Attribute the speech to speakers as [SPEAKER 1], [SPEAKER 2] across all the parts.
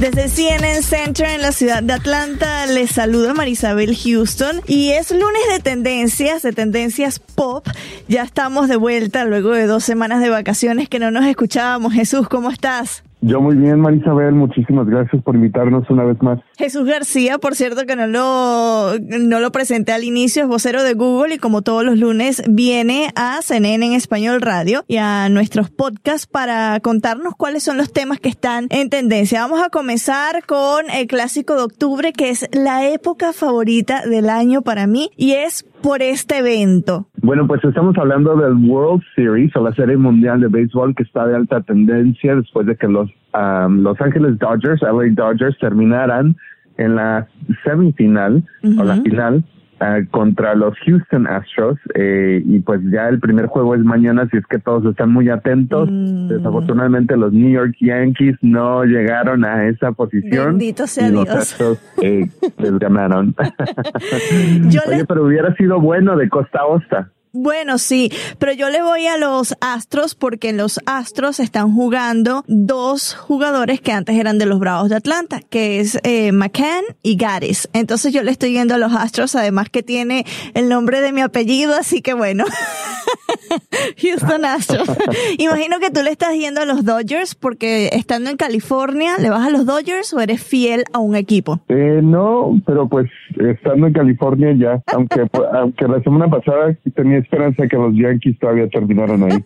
[SPEAKER 1] Desde CNN Center en la ciudad de Atlanta les saluda Marisabel Houston y es lunes de tendencias, de tendencias pop. Ya estamos de vuelta luego de dos semanas de vacaciones que no nos escuchábamos. Jesús, ¿cómo estás?
[SPEAKER 2] Yo muy bien, Marisabel, muchísimas gracias por invitarnos una vez más.
[SPEAKER 1] Jesús García, por cierto que no lo, no lo presenté al inicio, es vocero de Google y como todos los lunes viene a CNN en Español Radio y a nuestros podcasts para contarnos cuáles son los temas que están en tendencia. Vamos a comenzar con el clásico de octubre, que es la época favorita del año para mí y es por este evento?
[SPEAKER 2] Bueno, pues estamos hablando del World Series o la Serie Mundial de Béisbol que está de alta tendencia después de que los um, Los Ángeles Dodgers, LA Dodgers, terminaran en la semifinal o la final eh, contra los Houston Astros eh, y pues ya el primer juego es mañana, así es que todos están muy atentos. Mm. Desafortunadamente los New York Yankees no llegaron a esa posición.
[SPEAKER 1] Bendito sea
[SPEAKER 2] y
[SPEAKER 1] Dios.
[SPEAKER 2] Los Astros eh, les ganaron. Oye, pero hubiera sido bueno de costa a costa.
[SPEAKER 1] Bueno, sí, pero yo le voy a los Astros porque en los Astros están jugando dos jugadores que antes eran de los Bravos de Atlanta, que es eh, McCann y Gaddis. Entonces yo le estoy yendo a los Astros, además que tiene el nombre de mi apellido, así que bueno. Houston Astros. Imagino que tú le estás yendo a los Dodgers porque estando en California, ¿le vas a los Dodgers o eres fiel a un equipo?
[SPEAKER 2] Eh, no, pero pues estando en California ya, aunque, aunque la semana pasada tenía esperanza que los Yankees todavía terminaron ahí.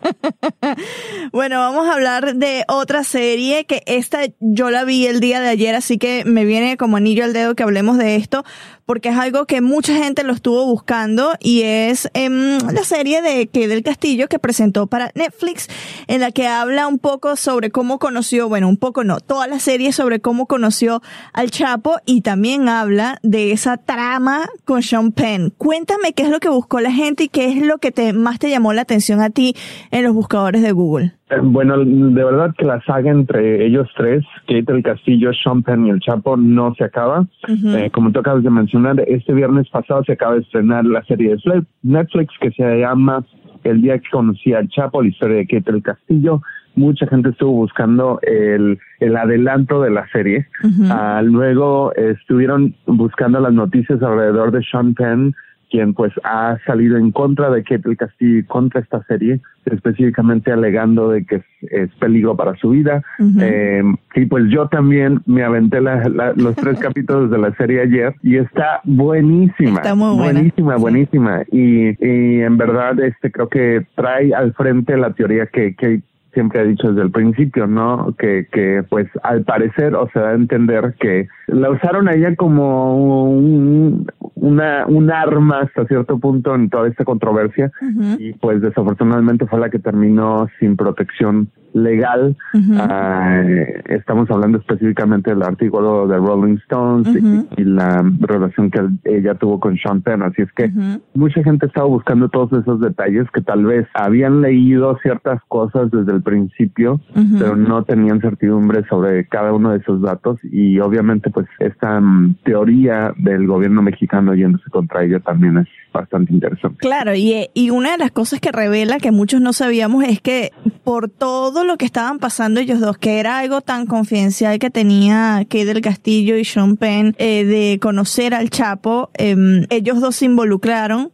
[SPEAKER 1] bueno, vamos a hablar de otra serie que esta yo la vi el día de ayer, así que me viene como anillo al dedo que hablemos de esto, porque es algo que mucha gente lo estuvo buscando y es em, la serie de que del Castillo que presentó para Netflix, en la que habla un poco sobre cómo conoció, bueno, un poco no, toda la serie sobre cómo conoció al Chapo y también habla de esa trama con Sean Penn. Cuéntame qué es lo que buscó la gente y qué es lo que te, más te llamó la atención a ti en los buscadores de Google.
[SPEAKER 2] Eh, bueno, de verdad que la saga entre ellos tres, Kate el Castillo, Sean Penn y el Chapo, no se acaba. Eh, como tú acabas de mencionar, este viernes pasado se acaba de estrenar la serie de Netflix que se llama El día que conocí al Chapo, la historia de Kate el Castillo. Mucha gente estuvo buscando el, el adelanto de la serie. Ah, luego estuvieron buscando las noticias alrededor de Sean Penn quien pues ha salido en contra de el Castillo contra esta serie, específicamente alegando de que es, peligro para su vida. eh, y pues yo también me aventé los tres capítulos de la serie ayer y está buenísima.
[SPEAKER 1] Está muy
[SPEAKER 2] buena. Buenísima, buenísima. Y, y en verdad este creo que trae al frente la teoría que, que siempre ha dicho desde el principio, ¿no? Que, que pues al parecer o se da a entender que la usaron a ella como un, una, un arma hasta cierto punto en toda esta controversia y pues desafortunadamente fue la que terminó sin protección legal. Ah, estamos hablando específicamente del artículo de Rolling Stones y, la relación que ella tuvo con Sean Penn. Así es que mucha gente estaba buscando todos esos detalles que tal vez habían leído ciertas cosas desde el principio, pero no tenían certidumbre sobre cada uno de esos datos. Y obviamente pues esta mm, teoría del gobierno mexicano también es bastante interesante.
[SPEAKER 1] Claro, y, y una de las cosas que revela que muchos no sabíamos es que por todo lo que estaban pasando ellos dos, que era algo tan confidencial que tenía Kate del Castillo y Sean Penn eh, de conocer al Chapo, eh, ellos dos se involucraron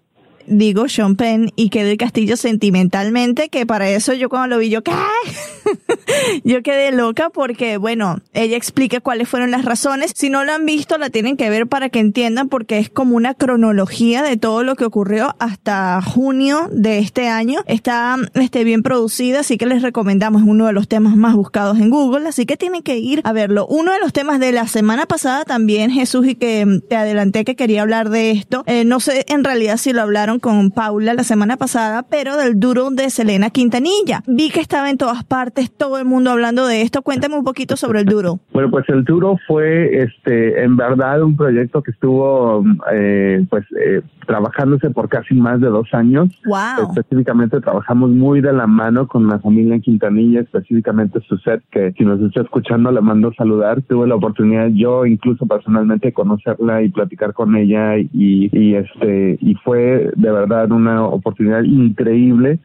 [SPEAKER 1] digo Sean Penn y que del Castillo sentimentalmente, que para eso yo cuando lo vi yo, ¿qué? yo quedé loca porque, bueno, ella explica cuáles fueron las razones. Si no lo han visto, la tienen que ver para que entiendan porque es como una cronología de todo lo que ocurrió hasta junio de este año. Está este, bien producida, así que les recomendamos, uno de los temas más buscados en Google, así que tienen que ir a verlo. Uno de los temas de la semana pasada también, Jesús, y que te adelanté que quería hablar de esto, eh, no sé en realidad si lo hablaron con Paula la semana pasada, pero del duro de Selena Quintanilla. Vi que estaba en todas partes, todo el mundo hablando de esto. Cuéntame un poquito sobre el duro.
[SPEAKER 2] Bueno, pues el duro fue, este, en verdad, un proyecto que estuvo, eh, pues, eh, trabajándose por casi más de dos años.
[SPEAKER 1] Wow.
[SPEAKER 2] Específicamente trabajamos muy de la mano con la familia Quintanilla, específicamente su set, que si nos está escuchando le mando saludar. Tuve la oportunidad yo incluso personalmente de conocerla y platicar con ella y, y este y fue de verdad una oportunidad increíble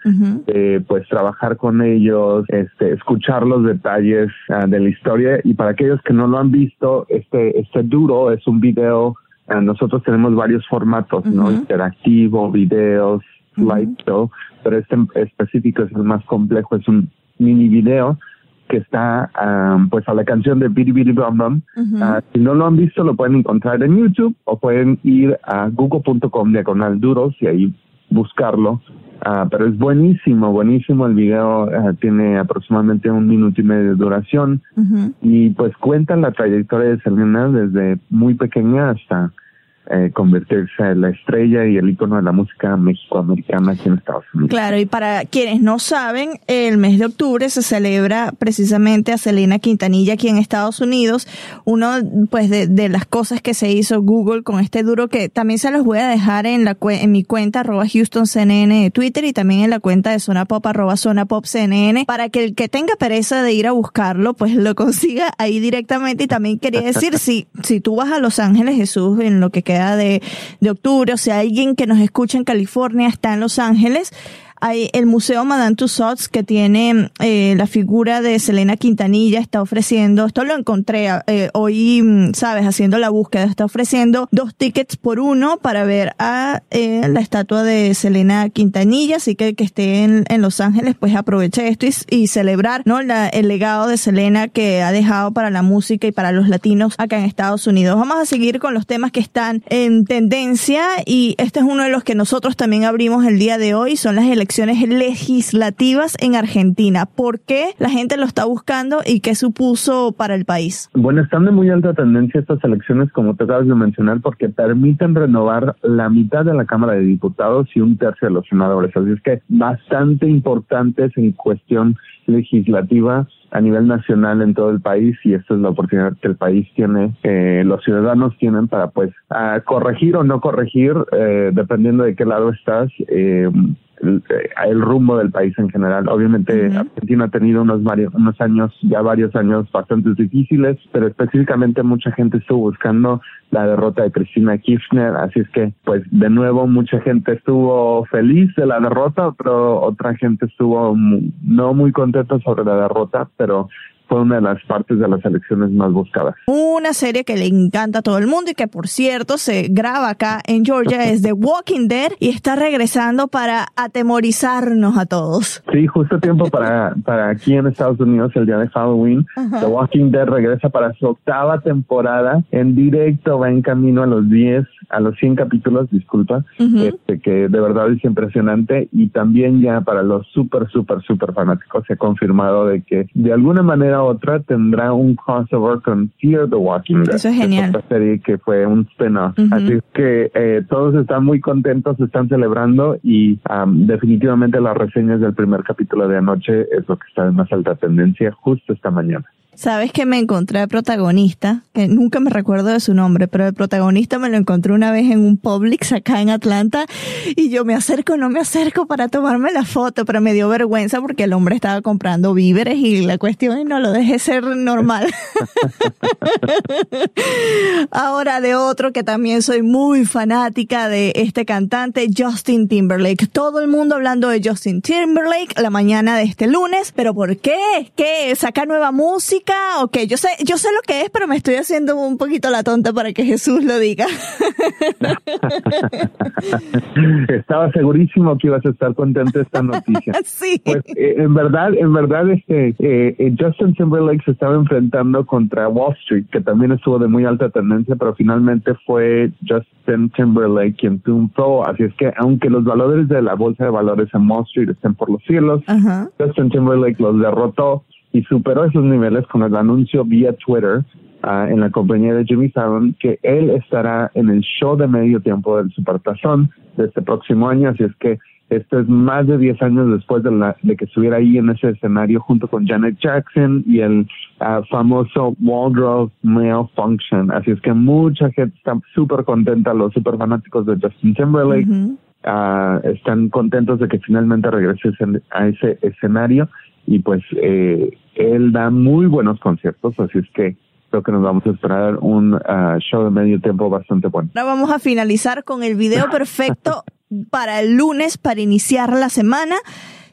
[SPEAKER 2] pues trabajar con ellos, este escuchar los detalles ah, de la historia. Y para aquellos que no lo han visto, este este duro es un video ah, nosotros tenemos varios formatos, ¿no? Interactivo, videos, slideshow, pero este específico es el más complejo, es un mini video que está pues a la canción de Bidi Bidi Bum Bum. Ah, si no lo han visto, lo pueden encontrar en YouTube o pueden ir a google.com diagonal duros y ahí buscarlo. Uh, pero es buenísimo, buenísimo el video, uh, tiene aproximadamente un minuto y medio de duración y pues cuenta la trayectoria de Selena desde muy pequeña hasta eh, convertirse en la estrella y el icono de la música mexicoamericana aquí en Estados Unidos.
[SPEAKER 1] Claro, y para quienes no saben, el mes de octubre se celebra precisamente a Selena Quintanilla aquí en Estados Unidos. Uno, pues, de, de las cosas que se hizo Google con este duro que también se los voy a dejar en la en mi cuenta arroba Houston CNN de Twitter y también en la cuenta de Zona Pop arroba Zona Pop CNN para que el que tenga pereza de ir a buscarlo, pues lo consiga ahí directamente. Y también quería decir, si, si tú vas a Los Ángeles, Jesús, en lo que queda de, de octubre, o sea, alguien que nos escucha en California está en Los Ángeles, hay el Museo Madame Tussauds que tiene eh, la figura de Selena Quintanilla, está ofreciendo, esto lo encontré eh, hoy, mm, sabes, haciendo la búsqueda, está ofreciendo dos tickets por uno para ver a eh, la estatua de Selena Quintanilla, así que que esté en, en Los Ángeles, pues aproveche esto y, celebrar, ¿no? La, el legado de Selena que ha dejado para la música y para los latinos acá en Estados Unidos. Vamos a seguir con los temas que están en tendencia y este es uno de los que nosotros también abrimos el día de hoy, son las elecciones elecciones legislativas en Argentina. ¿Por qué la gente lo está buscando y qué supuso para el país?
[SPEAKER 2] Bueno, están de muy alta tendencia estas elecciones, como te acabas de mencionar, porque permiten renovar la mitad de la Cámara de Diputados y un tercio de los senadores. Así es que bastante importantes en cuestión legislativa a nivel nacional en todo el país y esta es la oportunidad que el país tiene, eh, los ciudadanos tienen para pues corregir o no corregir, eh, dependiendo de qué lado estás, eh, el, rumbo del país en general. Obviamente Argentina ha tenido unos varios, unos años, ya varios años bastante difíciles, pero específicamente mucha gente estuvo buscando la derrota de Cristina Kirchner, así es que pues de nuevo mucha gente estuvo feliz de la derrota, pero otra gente estuvo no muy contenta sobre la derrota, pero fue una de las partes de las elecciones más buscadas.
[SPEAKER 1] Una serie que le encanta a todo el mundo y que por cierto se graba acá en Georgia es The Walking Dead y está regresando para atemorizarnos a todos.
[SPEAKER 2] Sí, justo tiempo para, para aquí en Estados Unidos el día de Halloween. The Walking Dead regresa para su octava temporada en directo, va en camino a los 10, a los 100 capítulos, disculpa, este, que de verdad es impresionante y también ya para los súper, súper, súper fanáticos se ha confirmado de que de alguna manera otra tendrá un crossover con Fear the Walking Dead.
[SPEAKER 1] Eso es genial.
[SPEAKER 2] Esta serie que fue un spin-off. Así que eh, todos están muy contentos, están celebrando y definitivamente las reseñas del primer capítulo de anoche es lo que está en más alta tendencia justo esta mañana.
[SPEAKER 1] Sabes que me encontré al protagonista, que nunca me recuerdo de su nombre, pero el protagonista me lo encontré una vez en un Publix acá en Atlanta y yo me acerco, no me acerco para tomarme la foto, pero me dio vergüenza porque el hombre estaba comprando víveres y la cuestión es no lo dejé ser normal. Ahora de otro que también soy muy fanática de este cantante, Justin Timberlake. Todo el mundo hablando de Justin Timberlake la mañana de este lunes, pero ¿por qué? ¿Qué? ¿Saca nueva música? Ok, yo sé, yo sé lo que es, pero me estoy haciendo un poquito la tonta para que Jesús lo diga.
[SPEAKER 2] Estaba segurísimo que ibas a estar contento de esta noticia.
[SPEAKER 1] sí.
[SPEAKER 2] Pues, eh, en verdad, en verdad, este, eh, eh, Justin Timberlake se estaba enfrentando contra Wall Street, que también estuvo de muy alta tendencia, pero finalmente fue Justin Timberlake quien triunfó. Así es que, aunque los valores de la bolsa de valores en Wall Street estén por los cielos, Justin Timberlake los derrotó y superó esos niveles con el anuncio vía Twitter ah, en la compañía de Jimmy Fallon, que él estará en el show de medio tiempo del Supertazón de este próximo año, así es que esto es más de 10 años después de, la, de que estuviera ahí en ese escenario junto con Janet Jackson y el ah, famoso Waldorf Male Function. Así es que mucha gente está súper contenta, los súper fanáticos de Justin Timberlake. Ah, están contentos de que finalmente regrese a ese escenario y pues eh, él da muy buenos conciertos, así es que creo que nos vamos a esperar un ah, show de medio tiempo bastante bueno.
[SPEAKER 1] Ahora vamos a finalizar con el video perfecto para el lunes, para iniciar la semana,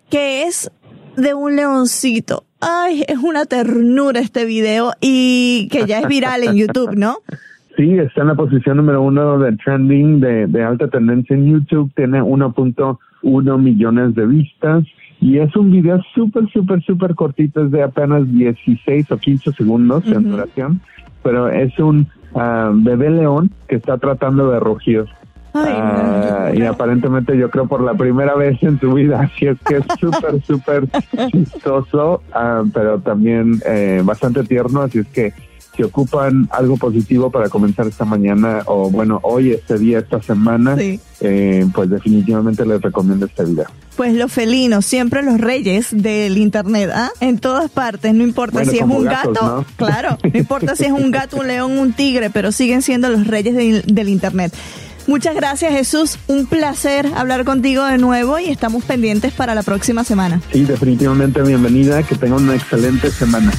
[SPEAKER 1] que es de un leoncito. Ay, es una ternura este video y que ya es viral en YouTube, ¿no?
[SPEAKER 2] Sí, está en la posición número uno de trending de, de alta tendencia en YouTube, tiene 1.1 millones de vistas y es un video súper, súper, súper cortito, es de apenas 16 o 15 segundos en duración, pero es un ah, bebé león que está tratando de rugir. Ah, y aparentemente yo creo por la primera vez en su vida, así es que es súper, súper chistoso, ah, pero también eh, bastante tierno, así es que si ocupan algo positivo para comenzar esta mañana o bueno, hoy, este día, esta semana, eh, pues definitivamente les recomiendo este video.
[SPEAKER 1] Pues los felinos, siempre los reyes del internet, ¿ah? En todas partes, no importa si es un gato, claro, no importa si es un gato, un león, un tigre, pero siguen siendo los reyes del internet. Muchas gracias Jesús, un placer hablar contigo de nuevo y estamos pendientes para la próxima semana.
[SPEAKER 2] Sí, definitivamente bienvenida, que tenga una excelente semana.